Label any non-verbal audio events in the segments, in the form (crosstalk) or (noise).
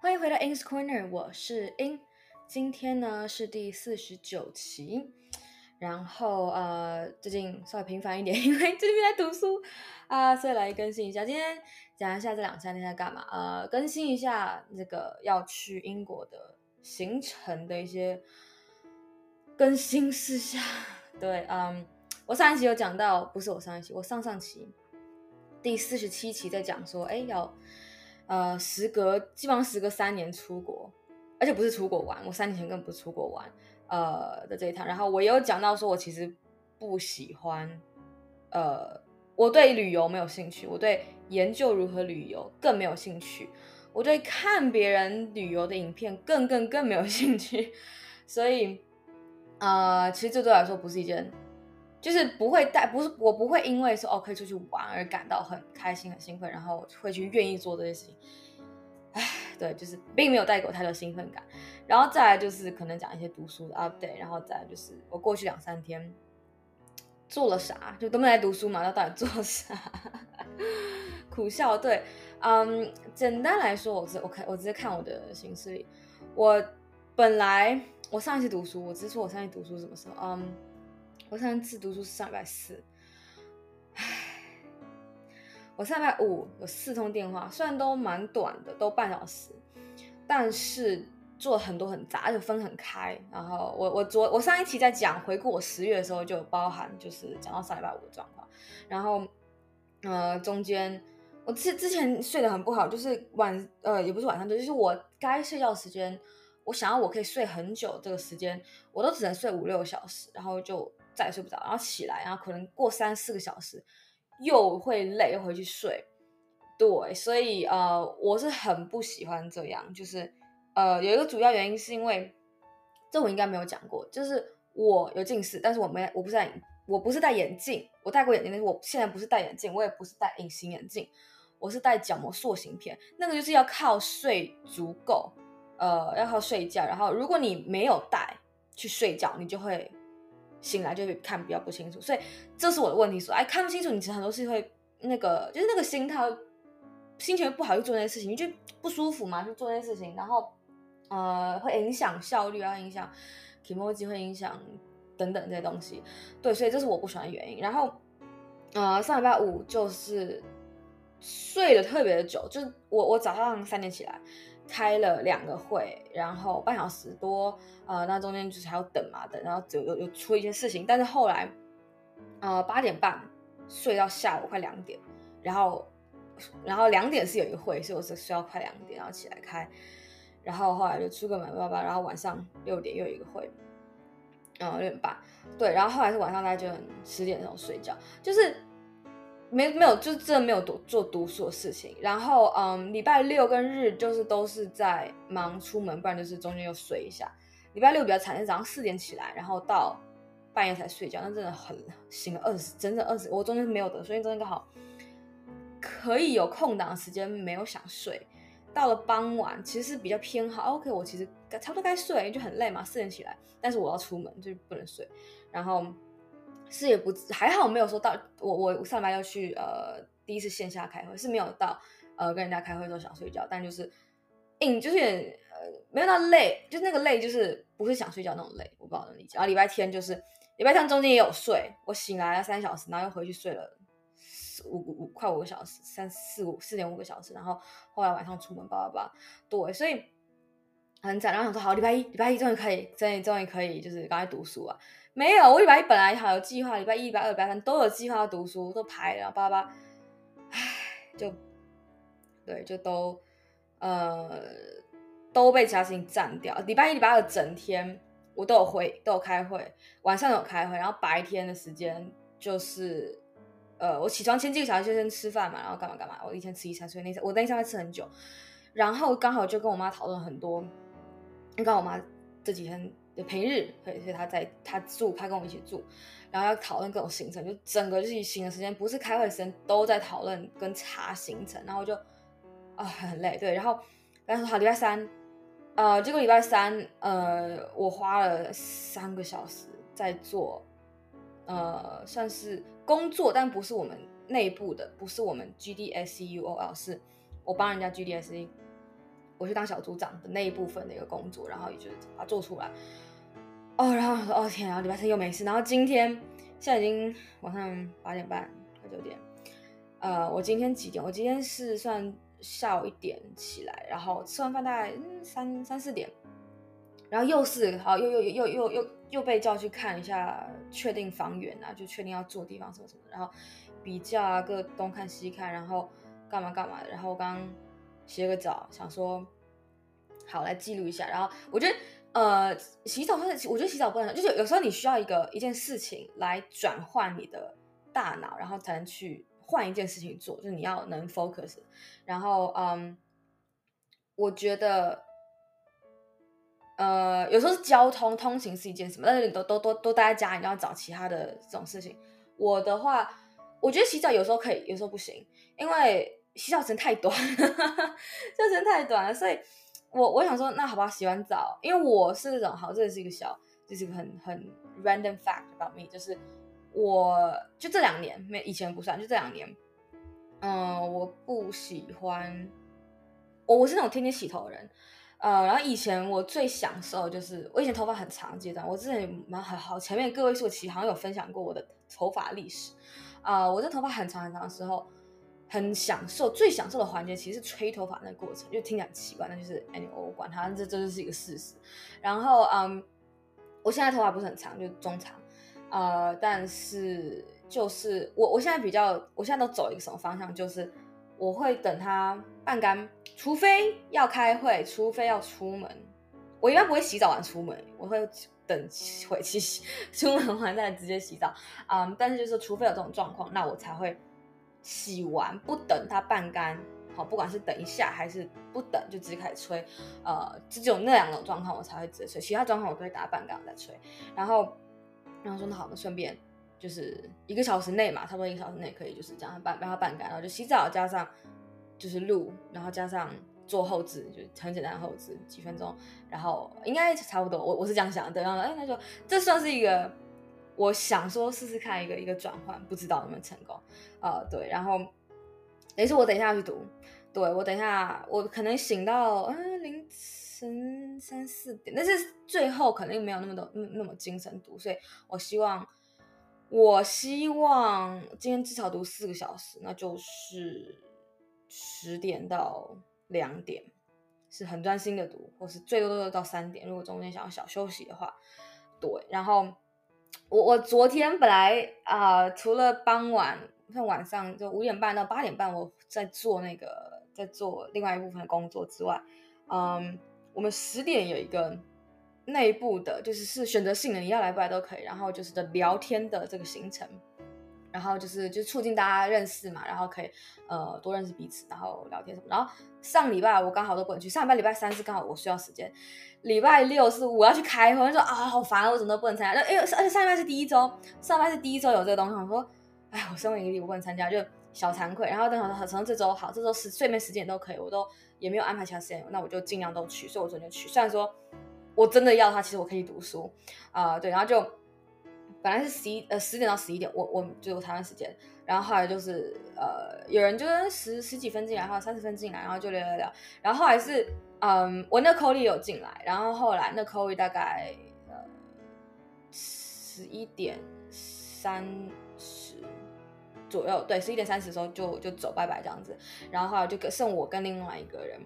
欢迎回到 In's Corner，我是 In。今天呢是第四十九期，然后呃最近稍微频繁一点，(laughs) 因为最近在读书啊、所以来更新一下。今天讲一下这两三天在干嘛，呃，更新一下这个要去英国的行程的一些更新事项。(laughs) 对，嗯，我上一期有讲到，不是我上一期，我上上期。第四十七期在讲说，哎，要呃时隔基本上时隔三年出国，而且不是出国玩，我三年前根本不是出国玩，呃的这一趟。然后我也有讲到说，我其实不喜欢，呃，我对旅游没有兴趣，我对研究如何旅游更没有兴趣，我对看别人旅游的影片更更更没有兴趣。(laughs) 所以，呃，其实这对我来说不是一件。就是不会带，不是我不会因为说哦可以出去玩而感到很开心很兴奋，然后会去愿意做这些事情。唉，对，就是并没有带给我太多兴奋感。然后再来就是可能讲一些读书的 update，然后再来就是我过去两三天做了啥，就都没来读书嘛，那到底做了啥？(laughs) 苦笑。对，嗯，简单来说，我是我看我直接看我的行事历。我本来我上一次读书，我只说我上一次读书什么时候？嗯。我上次读书是上礼拜四，唉，我上礼拜五有四通电话，虽然都蛮短的，都半小时，但是做很多很杂，就分很开。然后我我昨我上一期在讲回顾我十月的时候，就包含就是讲到上礼拜五的状况。然后呃中间我之之前睡得很不好，就是晚呃也不是晚上，就是我该睡觉时间，我想要我可以睡很久这个时间，我都只能睡五六个小时，然后就。再也睡不着，然后起来，然后可能过三四个小时又会累，又回去睡。对，所以呃，我是很不喜欢这样。就是呃，有一个主要原因是因为这我应该没有讲过，就是我有近视，但是我没我不是戴我不是戴眼镜，我戴过眼镜，但是我现在不是戴眼镜，我也不是戴隐形眼镜，我是戴角膜塑形片。那个就是要靠睡足够，呃，要靠睡觉。然后如果你没有戴去睡觉，你就会。醒来就会看比较不清楚，所以这是我的问题。说，哎，看不清楚，你其实很多事情会那个，就是那个心态，心情不好去做那些事情，你就不舒服嘛，就做那些事情，然后呃，会影响效率，会影响 kimoji，会影响等等这些东西。对，所以这是我不喜欢的原因。然后呃，上礼拜五就是睡得特别的久，就是我我早上三点起来。开了两个会，然后半小时多，呃，那中间就是还要等嘛，等，然后有有有出一些事情，但是后来，呃，八点半睡到下午快两点，然后，然后两点是有一个会，所以我是睡到快两点，然后起来开，然后后来就出个门叭叭，然后晚上六点又有一个会，嗯，六点半，对，然后后来是晚上大概就十点钟睡觉，就是。没没有，就真的没有读做读书的事情。然后，嗯，礼拜六跟日就是都是在忙出门，不然就是中间又睡一下。礼拜六比较惨，是早上四点起来，然后到半夜才睡觉，那真的很醒了二十，整整二十。我中间没有得，所以中间刚好可以有空档的时间，没有想睡。到了傍晚，其实是比较偏好。OK，我其实差不多该睡，就很累嘛，四点起来，但是我要出门，就是不能睡。然后。是也不还好，没有说到我我上班要去呃第一次线下开会是没有到呃跟人家开会的时候想睡觉，但就是硬就是呃没有到累，就是那个累就是不是想睡觉那种累，我不知道能理解。然后礼拜天就是礼拜天中间也有睡，我醒来了三小时，然后又回去睡了四五五快五个小时，三四五四点五个小时，然后后来晚上出门叭叭叭，对，所以很惨。然后想说好礼拜一礼拜一终于可以，终于终于可以就是刚才读书啊。没有，我礼拜一本来好有计划，礼拜一、礼拜二、礼拜三都有计划要读书，都排了，叭叭，唉，就，对，就都，呃，都被其他事情占掉。礼拜一、礼拜二整天我都有会，都有开会，晚上有开会，然后白天的时间就是，呃，我起床前几个小时就先吃饭嘛，然后干嘛干嘛。我一天吃一餐，所以那我那一餐会吃很久，然后刚好就跟我妈讨论很多，刚好我妈这几天的。平日，所以所以他在她住，她跟我一起住，然后要讨论各种行程，就整个日行的时间，不是开会时间，都在讨论跟查行程，然后就啊、很累，对，然后然后说好礼拜三，呃，结果礼拜三，呃，我花了三个小时在做，呃，算是工作，但不是我们内部的，不是我们 GDSEUOL，是我帮人家 GDSE。我去当小组长的那一部分的一个工作，然后也就把它做出来。哦，然后哦天啊，礼拜三又没事，然后今天现在已经晚上八点半快九点，呃，我今天几点？我今天是算下午一点起来，然后吃完饭大概三三四点，然后又是好又又又又又又被叫去看一下，确定房源啊，就确定要住的地方什么什么，然后比较啊，各东看西看，然后干嘛干嘛。的，然后刚洗了个澡，想说好来记录一下，然后我觉得。呃，洗澡或者我觉得洗澡不能，就是有时候你需要一个一件事情来转换你的大脑，然后才能去换一件事情做，就是你要能 focus。然后，嗯，我觉得，呃，有时候是交通通勤是一件什么，但是你都都都都待在家，你要找其他的这种事情。我的话，我觉得洗澡有时候可以，有时候不行，因为洗澡时间太短，这时间太短了，所以。我我想说，那好吧，洗完澡，因为我是那种好，这是一个小，这是一个很很 random fact about me，就是我就这两年没以前不算，就这两年，嗯，我不喜欢，我我是那种天天洗头的人，呃，然后以前我最享受就是我以前头发很长阶段，我之前蛮很好，前面各位说其实好像有分享过我的头发历史，啊、我这头发很长很长的时候。很享受，最享受的环节其实是吹头发那个过程，就听起来很奇怪，那就是 anyway 我管它，这这就是一个事实。然后，嗯，我现在头发不是很长，就中长，呃，但是就是我我现在比较，我现在都走一个什么方向，就是我会等它半干，除非要开会，除非要出门，我一般不会洗澡完出门，我会等回去洗，出门完再直接洗澡，嗯，但是就是除非有这种状况，那我才会。洗完不等它半干，好，不管是等一下还是不等就直接开始吹，呃，只有那两种状况我才会直接吹，其他状况我都会打半干再吹。然后，然后说那好，那顺便就是一个小时内嘛，差不多一个小时内可以就是这样半让它半干，然后就洗澡加上就是录，然后加上做后置，就很简单的后置，几分钟，然后应该差不多，我我是这样想的。然后哎，那就这算是一个。我想说试试看一个一个转换，不知道能不能成功。呃，对，然后，等于是我等一下要去读，对，我等一下，我可能醒到嗯、凌晨三四点，但是最后肯定没有那么多那么精神读，所以我希望，我希望今天至少读四个小时，那就是十点到两点，是很专心的读，或是最多都到三点，如果中间想要小休息的话，对，然后。我我昨天本来啊、除了傍晚像晚上就五点半到八点半，我在做那个在做另外一部分工作之外，嗯，我们十点有一个内部的，就是是选择性的，你要来不来都可以，然后就是的聊天的这个行程。然后就是就促进大家认识嘛，然后可以呃多认识彼此，然后聊天什么。然后上礼拜我刚好都不能去，上礼拜礼拜三是刚好我需要时间，礼拜六是我要去开会，我说啊好烦，我怎么都不能参加。那哎而且上礼拜是第一周，上礼拜是第一周有这个东西，我说哎我身为一个我不能参加，就小惭愧。然后等好好从这周好，这周时睡眠时间也都可以，我都也没有安排其他时间，那我就尽量都去，所以我昨天就去。虽然说我真的要他，其实我可以读书啊、对，然后就。本来是十一呃十点到十一点，我我就我台湾时间，然后后来就是呃有人就是十十几分进来，然后三十分进来，然后就聊聊聊，然后后来是嗯我那 Cody 有进来，然后后来那 Cody 大概呃十一点三十左右，对，十一点三十的时候就就走拜拜这样子，然后后来就剩我跟另外一个人。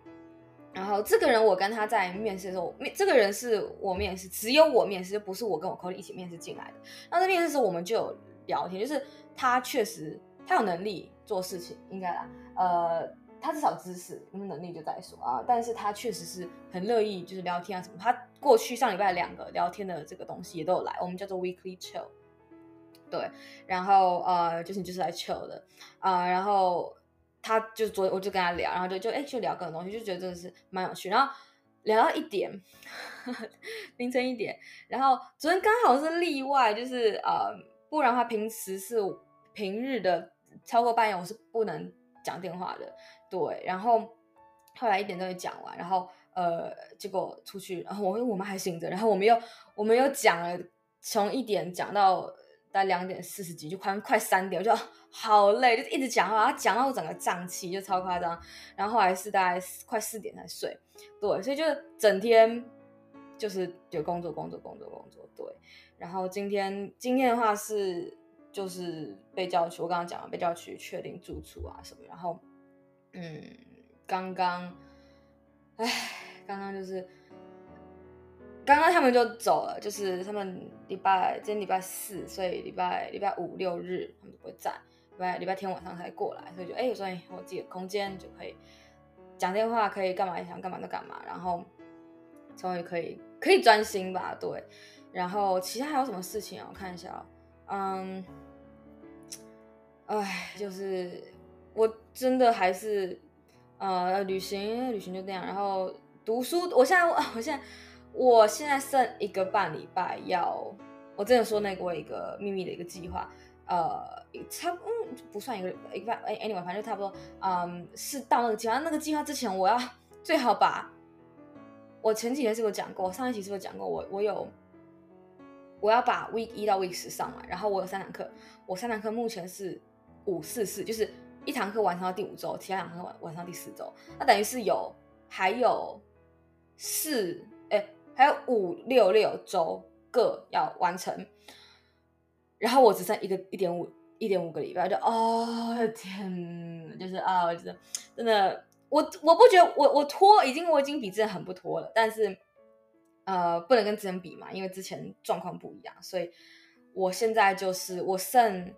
然后这个人，我跟他在面试的时候，面这个人是我面试，只有我面试，就不是我跟我 Cody 一起面试进来的。那在面试的时候，我们就有聊天，就是他确实他有能力做事情，应该啦，呃，他至少知识，能力就再说啊。但是他确实是很乐意就是聊天啊什么。他过去上礼拜两个聊天的这个东西也都有来，我们叫做 Weekly Chill，对，然后呃，就是就是来 chill 的啊，然后。他就昨我就跟他聊，然后就就哎就聊各种东西，就觉得真的是蛮有趣。然后聊到一点，呵 (laughs) 呵凌晨一点。然后昨天刚好是例外，就是呃，不然的话平时是平日的超过半夜我是不能讲电话的。对，然后后来一点都会讲完，然后呃结果出去，然后我我们还醒着，然后我们又我们又讲了从一点讲到大概两点四十几，就快快三点，我就好累，就一直讲话，讲到我整个胀气，就超夸张。然后后来是大概快四点才睡，对，所以就整天就是就工作工作工作工作，对。然后今天今天的话是就是被叫去，我刚刚讲了被叫去确定住处啊什么，然后嗯，刚刚，哎，刚刚就是。刚刚他们就走了，就是他们礼拜今天礼拜四，所以礼拜礼拜五六日他们不会在，礼拜礼拜天晚上才过来，所以就哎，有时候我自己的空间就可以讲电话，可以干嘛想干嘛就干嘛，然后终于可以可以专心吧，对。然后其他还有什么事情啊？我看一下啊，嗯，哎，就是我真的还是呃旅行旅行就这样，然后读书，我现在我现在。我现在剩一个半礼拜要，我真的说那个我一个秘密的一个计划，呃，差嗯不算一个一个半，哎，anyway 反正就差不多，嗯，是到那个计划，那个计划之前我要最好把，我前几天是不是讲过，上一期是不是讲过，我我有，我要把 week 一到 week 十上来，然后我有三堂课，我三堂课目前是五四四，就是一堂课完成到第五周，其他两堂课完完成到第四周，那等于是有还有四，还有五六六周各要完成，然后我只剩一个一点五一点五个礼拜，就哦天，就是啊，我觉得真的，我我不觉得我我拖已经我已经比之前很不拖了，但是呃不能跟之前比嘛，因为之前状况不一样，所以我现在就是我剩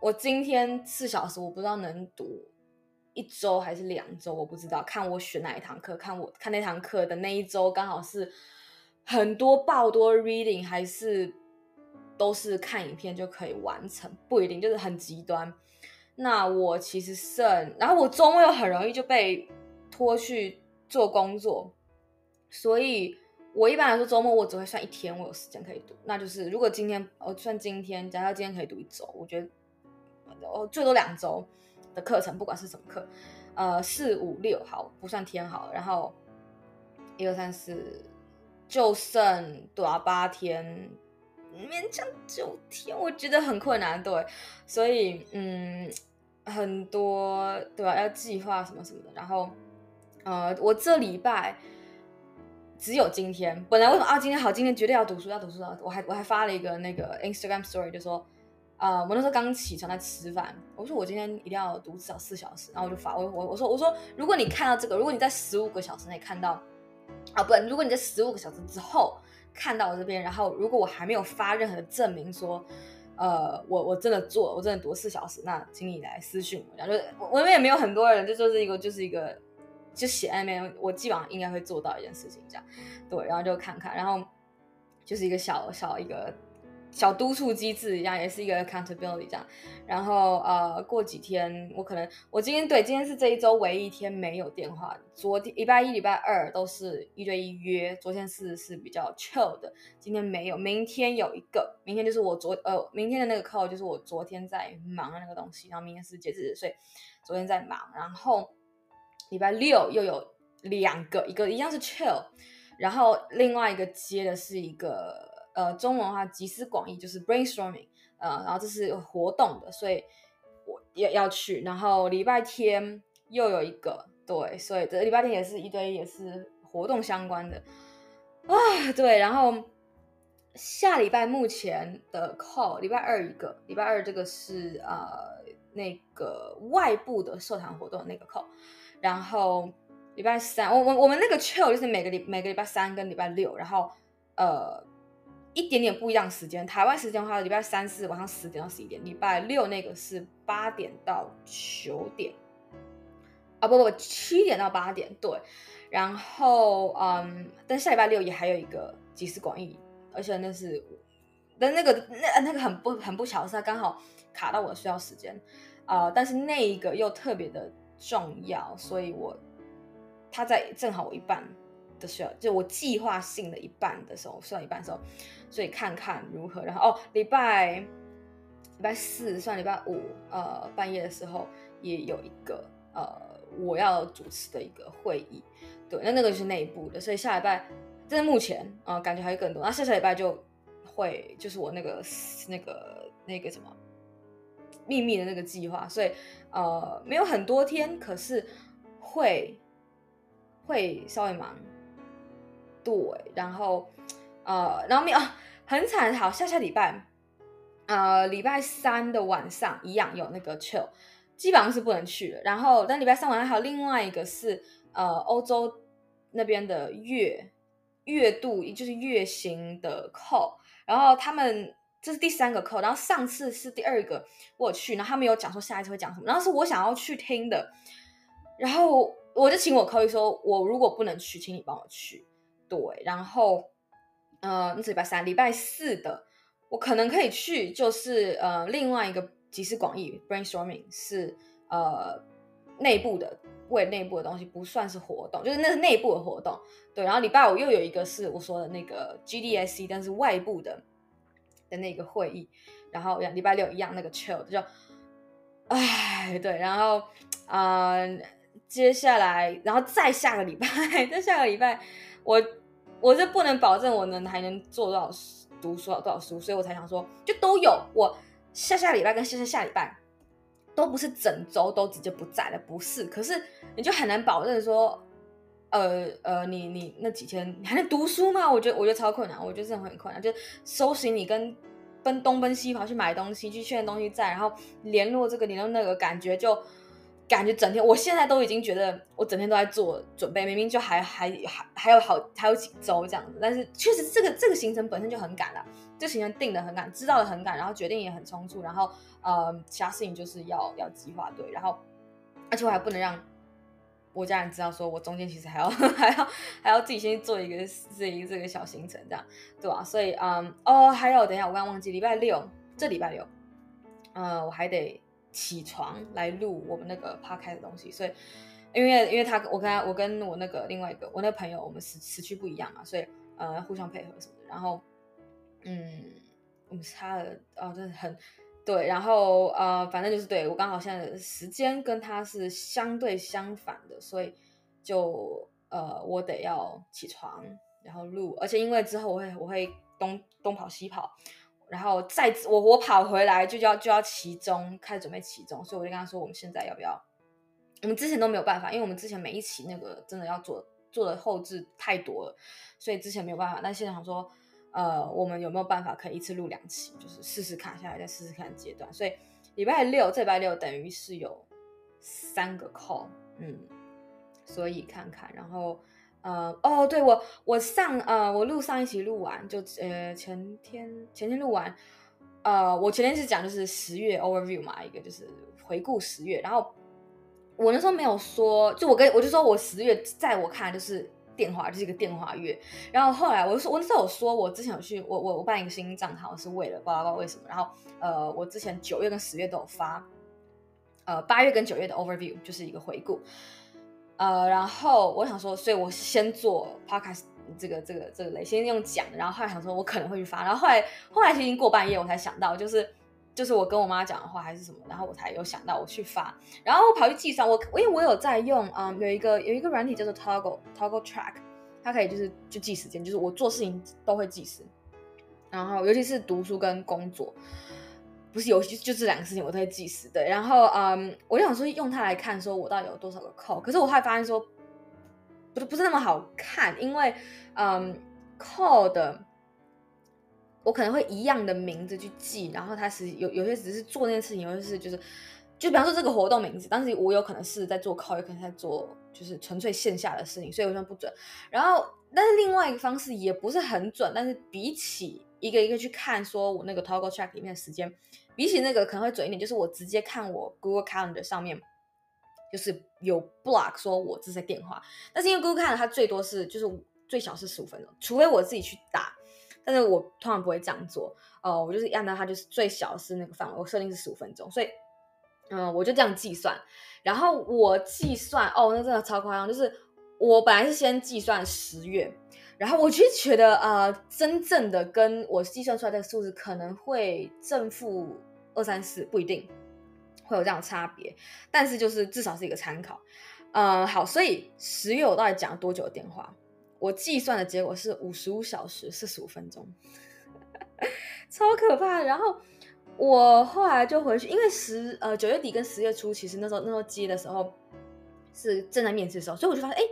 我今天四小时，我不知道能读一周还是两周，我不知道，看我选哪一堂课，看我看那堂课的那一周刚好是。很多爆多 reading 还是都是看影片就可以完成，不一定就是很极端。那我其实剩，然后我周末又很容易就被拖去做工作，所以我一般来说周末我只会算一天我有时间可以读，那就是如果今天我算今天，假设今天可以读一周，我觉得我最多两周的课程，不管是什么课，呃，四五六好不算天好，然后一二三四。就剩多少八天，勉强九天，我觉得很困难，对，所以嗯，很多对吧？要计划什么什么的，然后呃，我这礼拜只有今天，本来为什么啊？今天好，今天绝对要读书，要读书，要我还我还发了一个那个 Instagram Story，就说啊、我那时候刚起床在吃饭，我说我今天一定要读至少四小时，然后我就发我我我说我说，如果你看到这个，如果你在十五个小时内看到。啊，不，如果你在十五个小时之后看到我这边，然后如果我还没有发任何的证明说，呃，我我真的做，我真的读四小时，那请你来私信我，然后就我们也没有很多人，就就是一个就是一个就写在那边，我基本上应该会做到一件事情这样，对，然后就看看，然后就是一个小小一个。小督促机制一样，也是一个 accountability 这样。然后呃，过几天我可能我今天对今天是这一周唯一一天没有电话。昨天礼拜一、礼拜二都是一对一约，昨天是是比较 chill 的，今天没有。明天有一个，明天就是我昨呃明天的那个 call 就是我昨天在忙的那个东西，然后明天是节日，所以昨天在忙。然后礼拜六又有两个，一个一样是 chill，然后另外一个接的是一个。呃，中文的话集思广益就是 brainstorming，呃，然后这是活动的，所以我也要去。然后礼拜天又有一个，对，所以这礼拜天也是一堆也是活动相关的啊，对。然后下礼拜目前的 call，礼拜二一个，礼拜二这个是呃那个外部的社团活动那个 call，然后礼拜三，我我我们那个 chill 就是每个礼每个礼拜三跟礼拜六，然后呃。一点点不一样时间，台湾时间的话，礼拜三是晚上十点到十一点，礼拜六那个是八点到九点，啊不不，七点到八点，对。然后嗯，但下礼拜六也还有一个集思广益，而且那是，但那个那那个很不很不巧是，它刚好卡到我的睡觉时间，啊、但是那一个又特别的重要，所以我他在正好我一半。的时候，就我计划性的一半的时候，算一半的时候，所以看看如何。然后哦，礼拜礼拜四算礼拜五，呃，半夜的时候也有一个呃我要主持的一个会议，对，那那个就是内部的。所以下礼拜，这是目前啊、感觉还有更多。那下下礼拜就会就是我那个那个那个什么秘密的那个计划，所以呃没有很多天，可是会会稍微忙，对，然后呃然后没有很惨，好下下礼拜呃礼拜三的晚上一样有那个 chill，基本上是不能去的，然后但礼拜三晚上还有另外一个是呃欧洲那边的月月度，就是月型的 call，然后他们。这是第三个课，然后上次是第二个我去，然后他们有讲说下一次会讲什么，然后是我想要去听的，然后我就请我 Chloe 说，我如果不能去，请你帮我去。对，然后呃，那是礼拜三，礼拜四的我可能可以去，就是呃另外一个集思广益 brainstorming 是呃内部的，为内部的东西不算是活动，就是那是内部的活动。对，然后礼拜五又有一个是我说的那个 GDSC，但是外部的。的那个会议，然后礼拜六一样那个 chill 就，哎，对，然后嗯、呃，接下来，然后再下个礼拜，(laughs) 再下个礼拜，我我是不能保证我能还能做多少读书多少书，所以我才想说，就都有。我下下礼拜跟下下下礼拜都不是整周都直接不在了，不是。可是你就很难保证说，呃呃，你你那几天你还能读书吗？我觉得我觉得超困难，我觉得真的很困难，就收拾你跟。奔东奔西跑去买东西，去确认东西在，然后联络这个联络那个，感觉就感觉整天，我现在都已经觉得我整天都在做准备，明明就还还还还有好还有几周这样子，但是确实这个这个行程本身就很赶了，这行程定的很赶，知道的很赶，然后决定也很匆促，然后呃其他事情就是要要计划对，然后而且我还不能让。我家人知道，说我中间其实还要 (laughs) 还要还要自己先做一个这一个这个小行程，这样对吧、所以嗯哦，还有等一下，我刚刚忘记礼拜六，这礼拜六，呃，我还得起床来录我们那个 podcast 的东西，所以因为因为他我跟他我跟我那个另外一个我那个朋友，我们时时区不一样嘛，所以呃互相配合什么的，然后嗯，我们差了哦，真的很。对，然后呃，反正就是对我刚好现在时间跟他是相对相反的，所以就呃，我得要起床，然后录，而且因为之后我会我会东东跑西跑，然后再我我跑回来就要就要期中开始准备期中，所以我就跟他说，我们现在要不要？我们之前都没有办法，因为我们之前每一期那个真的要做做的后置太多了，所以之前没有办法，但现在想说。呃，我们有没有办法可以一次录两期？就是试试看，下来再试试看阶段。所以礼拜六，这礼拜六等于是有三个 call，嗯，所以看看。然后，呃，哦，对我，我上呃，我录上一期录完，就呃前天前天录完，呃，我前天是讲就是十月 overview 嘛，一个就是回顾十月。然后我那时候没有说，就我跟我就说我十月在我看来就是。电话就是一个电话月，然后后来我就说，我那时候有说，我之前有去，我我我办一个新账号是为了，不知道为什么。然后呃，我之前九月跟十月都有发，呃，八月跟九月的 overview 就是一个回顾，呃，然后我想说，所以我先做 podcast 这个这个这个类，先用讲，然后后来想说我可能会去发，然后后来后来其实已经过半夜，我才想到就是。就是我跟我妈讲的话还是什么，然后我才有想到我去发，然后我跑去计算，我因为我有在用，嗯，有一个有一个软体叫做 Toggle Toggle Track，它可以就是就记时间，就是我做事情都会计时，然后尤其是读书跟工作，不是游戏就这两个事情我都会计时，对，然后嗯，我就想说用它来看，说我到底有多少个扣，可是我后来发现说，不是不是那么好看，因为嗯扣的。我可能会一样的名字去记，然后他是有有些只是做那件事情，有些是就是，就比方说这个活动名字，但是我有可能是在做 call，有可能在做就是纯粹线下的事情，所以我觉得不准。然后，但是另外一个方式也不是很准，但是比起一个一个去看，说我那个 Toggle Track 里面的时间，比起那个可能会准一点，就是我直接看我 Google Calendar 上面，就是有 block 说我这是电话，但是因为 Google Calendar 它最多是就是最小是十五分钟，除非我自己去打。但是我通常不会这样做，呃，我就是按照它就是最小是那个范围，我设定是十五分钟，所以，嗯、我就这样计算，然后我计算，哦，那真的超夸张，就是我本来是先计算十月，然后我就觉得，呃，真正的跟我计算出来的数字可能会正负二三四，不一定会有这样差别，但是就是至少是一个参考，嗯、呃，好，所以十月我到底讲了多久的电话？我计算的结果是五十五小时四十五分钟，(laughs) 超可怕。然后我后来就回去，因为十呃九月底跟十月初，其实那时候那时候接的时候是正在面试的时候，所以我就发现，哎，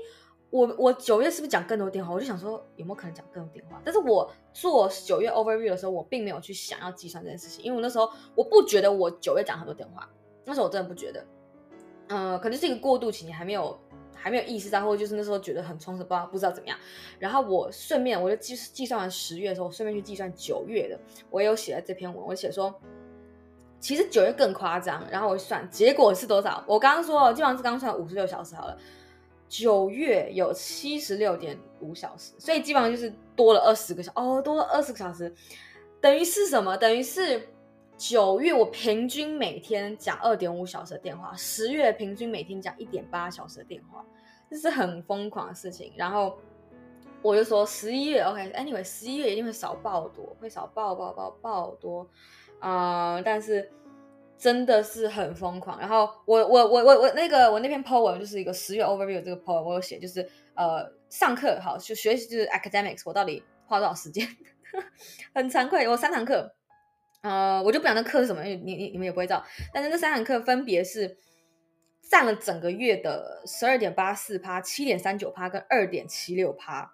我我九月是不是讲更多电话？我就想说有没有可能讲更多电话？但是我做九月 overview 的时候，我并没有去想要计算这件事情，因为我那时候我不觉得我九月讲很多电话，那时候我真的不觉得，嗯、可能是一个过渡期，你还没有。还没有意识到，或者就是那时候觉得很充实，不知道不知道怎么样。然后我顺便我就计计算完十月的时候，我顺便去计算九月的，我也有写在这篇文，我写说，其实九月更夸张。然后我算结果是多少？我刚刚说基本上是刚算五十六小时好了，九月有七十六点五小时，所以基本上就是多了二十个小时哦，多了二十个小时，等于是什么？等于是。九月我平均每天讲二点五小时的电话，十月平均每天讲一点八小时的电话，这是很疯狂的事情。然后我就说十一月，OK，Anyway，十一月一定会少爆多，会少爆爆爆爆多啊、但是真的是很疯狂。然后我我我我我那个我那篇 po 文就是一个十月 overview 这个 po 文，我有写就是呃上课好就学习就是 academics，我到底花多少时间？很惭愧，我三堂课。呃，我就不讲那课是什么，你你你们也不会知道。但是那三堂课分别是占了整个月的十二点八四趴、七点三九趴跟二点七六趴。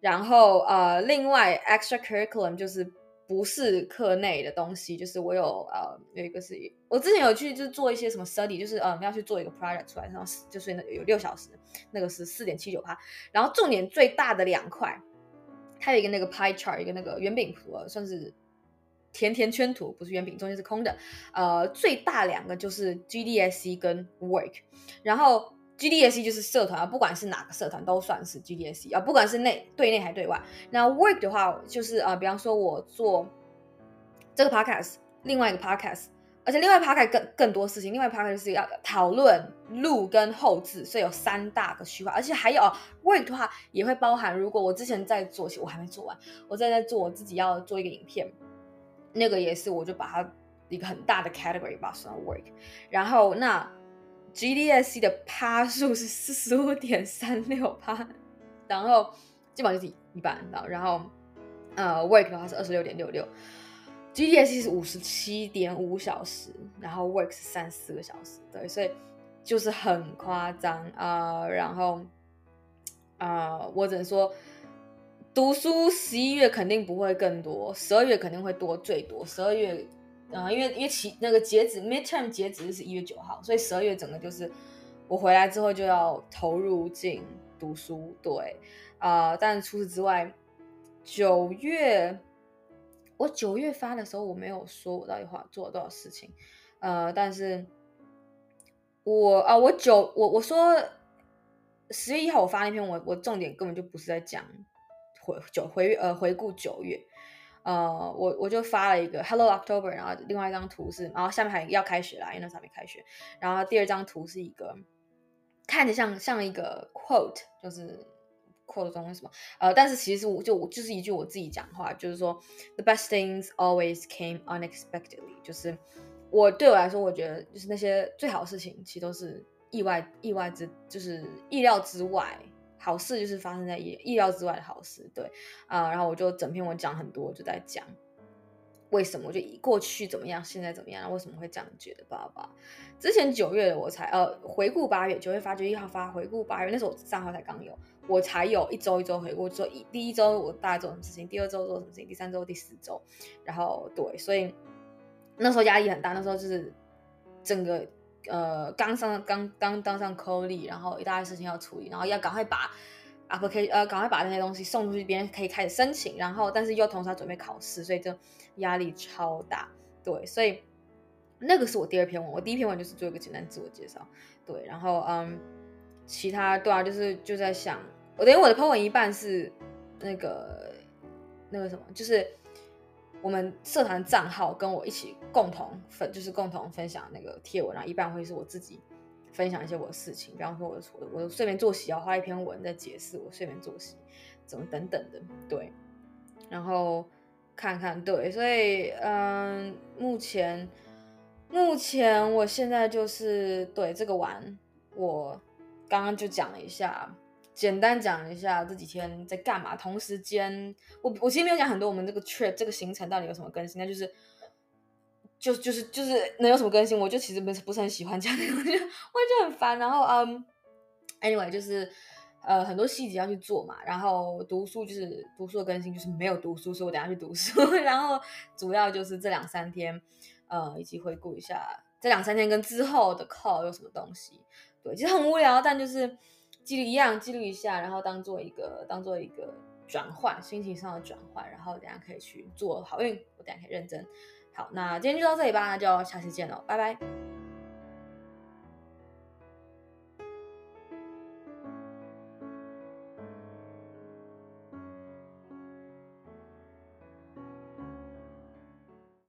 然后呃，另外 extra curriculum 就是不是课内的东西，就是我有呃有一个是，我之前有去就是做一些什么 study，就是呃要去做一个 project 出来，然后就是那有六小时，那个是四点七九趴。然后重点最大的两块，它有一个那个 pie chart，一个那个圆饼图，算是。甜甜圈图不是圆饼，中间是空的。呃，最大两个就是 GDSC 跟 Work，然后 GDSC 就是社团啊，不管是哪个社团都算是 GDSC 啊，不管是内对内还对外。那 Work 的话，就是呃，比方说我做这个 Podcast，另外一个 Podcast，而且另外 Podcast 更更多事情，另外 Podcast 就是要讨论、录跟后置，所以有三大个区块，而且还有 Work 的话也会包含，如果我之前在做，我还没做完，我在在做我自己要做一个影片。那个也是，我就把它一个很大的 category 把算 work，然后那 GDSC 的趴数是四十五点三六趴，然后基本上就是一半，然后呃 work 的话是二十六点六六，GDSC 是五十七点五小时，然后 work 是三四个小时，对，所以就是很夸张啊、呃，然后啊、呃，我只能说。读书十一月肯定不会更多，十二月肯定会多，最多十二月，呃，因为因为其那个截止 midterm 截止是一月九号，所以十二月整个就是我回来之后就要投入进读书，对，啊、呃，但除此之外，九月我九月发的时候我没有说我到底花做了多少事情，呃，但是我啊、我九我我说十月一号我发那篇文，我重点根本就不是在讲。回九回呃回顾九月，呃我我就发了一个 Hello October，然后另外一张图是，然后下面还要开学啦，因为那时候还没开学。然后第二张图是一个看着像像一个 quote，就是 quote 中什么，呃，但是其实我就就是一句我自己讲话，就是说 The best things always came unexpectedly，就是我对我来说，我觉得就是那些最好的事情，其实都是意外意外之，就是意料之外。好事就是发生在意意料之外的好事，对啊、然后我就整篇文讲很多，就在讲为什么，就过去怎么样，现在怎么样，为什么会这样觉得，爸爸。之前九月的我才呃回顾八月，九月发就一号发回顾八月，那时候我账号才刚有，我才有一周一周回顾，说一第一周我大概做什么事情，第二周做什么事情，第三周第四周，然后对，所以那时候压力很大，那时候就是整个。呃，刚上刚刚当上 co-lead，然后一大堆事情要处理，然后要赶快把 application 呃，赶快把那些东西送出去，别人可以开始申请，然后但是又同时要准备考试，所以就压力超大。对，所以那个是我第二篇文，我第一篇文就是做一个简单自我介绍。对，然后嗯，其他对啊，就是就在想，我等于我的 po 文一半是那个那个什么，就是。我们社团账号跟我一起共同分，就是共同分享那个贴文，然后一半会是我自己分享一些我的事情，比方说我的我的我的睡眠作息，要画一篇文在解释我睡眠作息怎么等等的，对，然后看看对，所以嗯，目前目前我现在就是对这个玩，我刚刚就讲了一下。简单讲一下这几天在干嘛。同时间，我我其实没有讲很多我们这个 trip 这个行程到底有什么更新，那就是就就是就是能有什么更新，我就其实不是不是很喜欢这样的，我就我就很烦。然后嗯，anyway 就是呃很多细节要去做嘛，然后读书就是读书的更新就是没有读书，所以我等下去读书。(laughs) 然后主要就是这两三天，呃，以及回顾一下这两三天跟之后的 call 有什么东西。对，其实很无聊，但就是记录一样，记录一下，然后当做一个当做一个转换，心情上的转换，然后等下可以去做好运，我等下可以认真。好，那今天就到这里吧，那就下期见喽，拜拜。